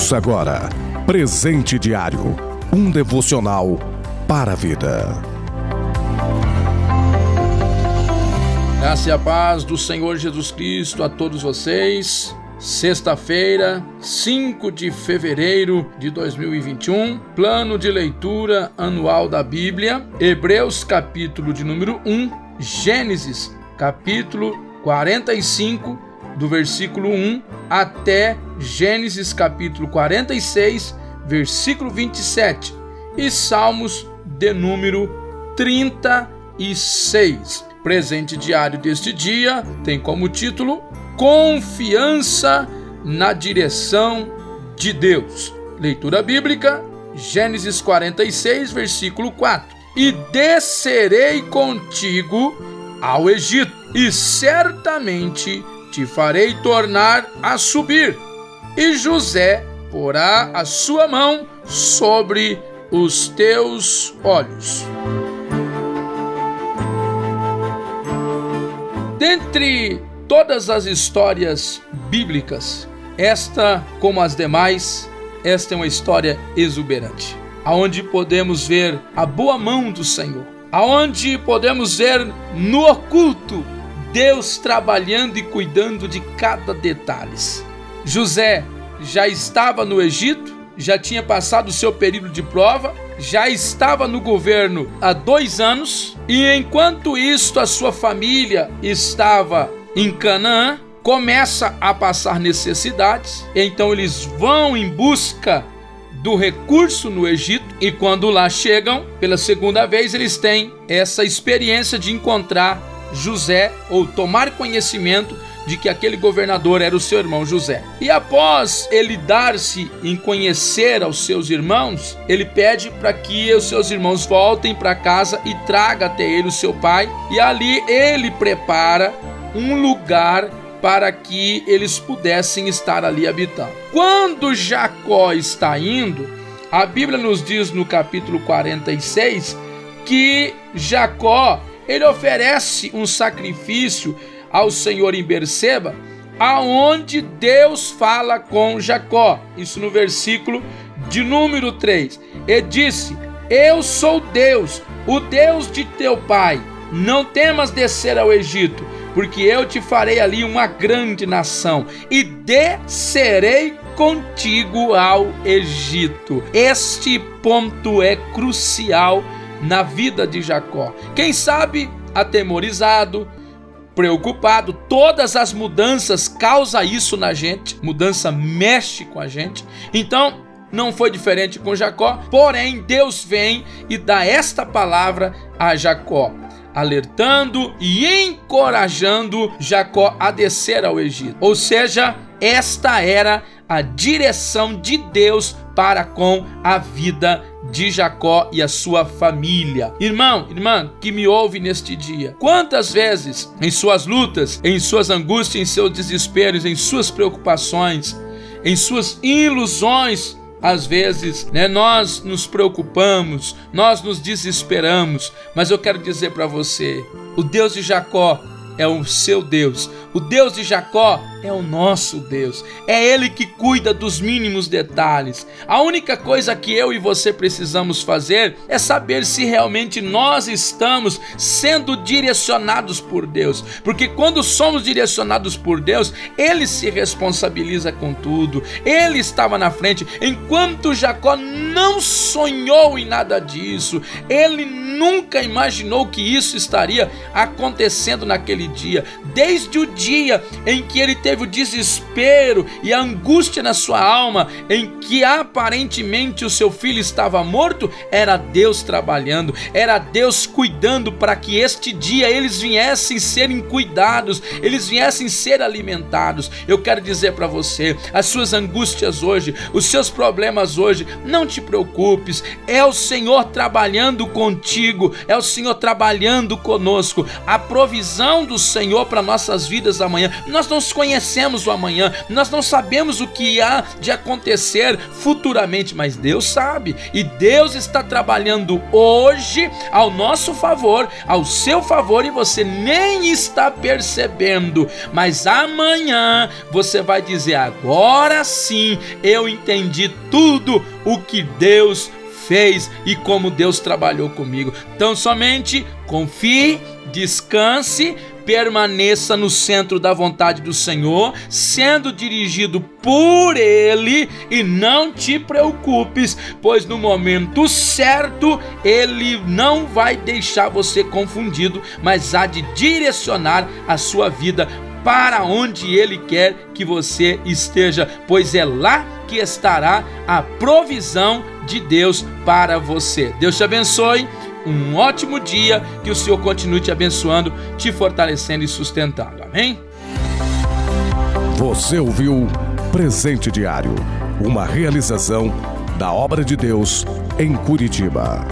Ouça agora Presente Diário um devocional para a vida. Graça e a paz do Senhor Jesus Cristo a todos vocês. Sexta-feira, 5 de fevereiro de 2021, plano de leitura anual da Bíblia, Hebreus capítulo de número 1, Gênesis capítulo 45, do versículo 1 até Gênesis capítulo 46, versículo 27 e Salmos de número 36. Presente diário deste dia tem como título Confiança na direção de Deus. Leitura bíblica, Gênesis 46, versículo 4. E descerei contigo ao Egito, e certamente te farei tornar a subir. E José porá a sua mão sobre os teus olhos. Dentre todas as histórias bíblicas, esta, como as demais, esta é uma história exuberante, aonde podemos ver a boa mão do Senhor, aonde podemos ver no oculto Deus trabalhando e cuidando de cada detalhe. José já estava no Egito, já tinha passado o seu período de prova, já estava no governo há dois anos, e enquanto isto a sua família estava em Canaã, começa a passar necessidades, então eles vão em busca do recurso no Egito e quando lá chegam, pela segunda vez, eles têm essa experiência de encontrar José ou tomar conhecimento de que aquele governador era o seu irmão José. E após ele dar-se em conhecer aos seus irmãos, ele pede para que os seus irmãos voltem para casa e traga até ele o seu pai, e ali ele prepara um lugar para que eles pudessem estar ali habitando. Quando Jacó está indo, a Bíblia nos diz no capítulo 46 que Jacó ele oferece um sacrifício ao Senhor em Berseba, aonde Deus fala com Jacó. Isso no versículo de número 3. E disse: Eu sou Deus, o Deus de teu pai. Não temas descer ao Egito, porque eu te farei ali uma grande nação e descerei contigo ao Egito. Este ponto é crucial na vida de Jacó. Quem sabe atemorizado, preocupado. Todas as mudanças causa isso na gente. Mudança mexe com a gente. Então, não foi diferente com Jacó, porém Deus vem e dá esta palavra a Jacó, alertando e encorajando Jacó a descer ao Egito. Ou seja, esta era a direção de Deus para com a vida de Jacó e a sua família. Irmão, irmã, que me ouve neste dia, quantas vezes em suas lutas, em suas angústias, em seus desesperos, em suas preocupações, em suas ilusões, às vezes, né, nós nos preocupamos, nós nos desesperamos, mas eu quero dizer para você, o Deus de Jacó é o seu Deus. O Deus de Jacó é o nosso Deus. É Ele que cuida dos mínimos detalhes. A única coisa que eu e você precisamos fazer é saber se realmente nós estamos sendo direcionados por Deus. Porque quando somos direcionados por Deus, Ele se responsabiliza com tudo. Ele estava na frente. Enquanto Jacó não sonhou em nada disso, ele nunca imaginou que isso estaria acontecendo naquele dia. Desde o dia em que ele teve o desespero e a angústia na sua alma, em que aparentemente o seu filho estava morto, era Deus trabalhando, era Deus cuidando para que este dia eles viessem serem cuidados, eles viessem ser alimentados. Eu quero dizer para você, as suas angústias hoje, os seus problemas hoje, não te preocupes, é o Senhor trabalhando contigo, é o Senhor trabalhando conosco. A provisão do Senhor para nossas vidas amanhã. Nós não conhecemos conhecemos o amanhã, nós não sabemos o que há de acontecer futuramente, mas Deus sabe. E Deus está trabalhando hoje ao nosso favor, ao seu favor, e você nem está percebendo. Mas amanhã você vai dizer: agora sim eu entendi tudo o que Deus fez e como Deus trabalhou comigo. Então somente confie, descanse, permaneça no centro da vontade do Senhor, sendo dirigido por Ele e não te preocupes, pois no momento certo Ele não vai deixar você confundido, mas há de direcionar a sua vida para onde Ele quer que você esteja, pois é lá que estará a provisão de Deus para você. Deus te abençoe. Um ótimo dia, que o Senhor continue te abençoando, te fortalecendo e sustentando. Amém? Você ouviu Presente Diário, uma realização da obra de Deus em Curitiba.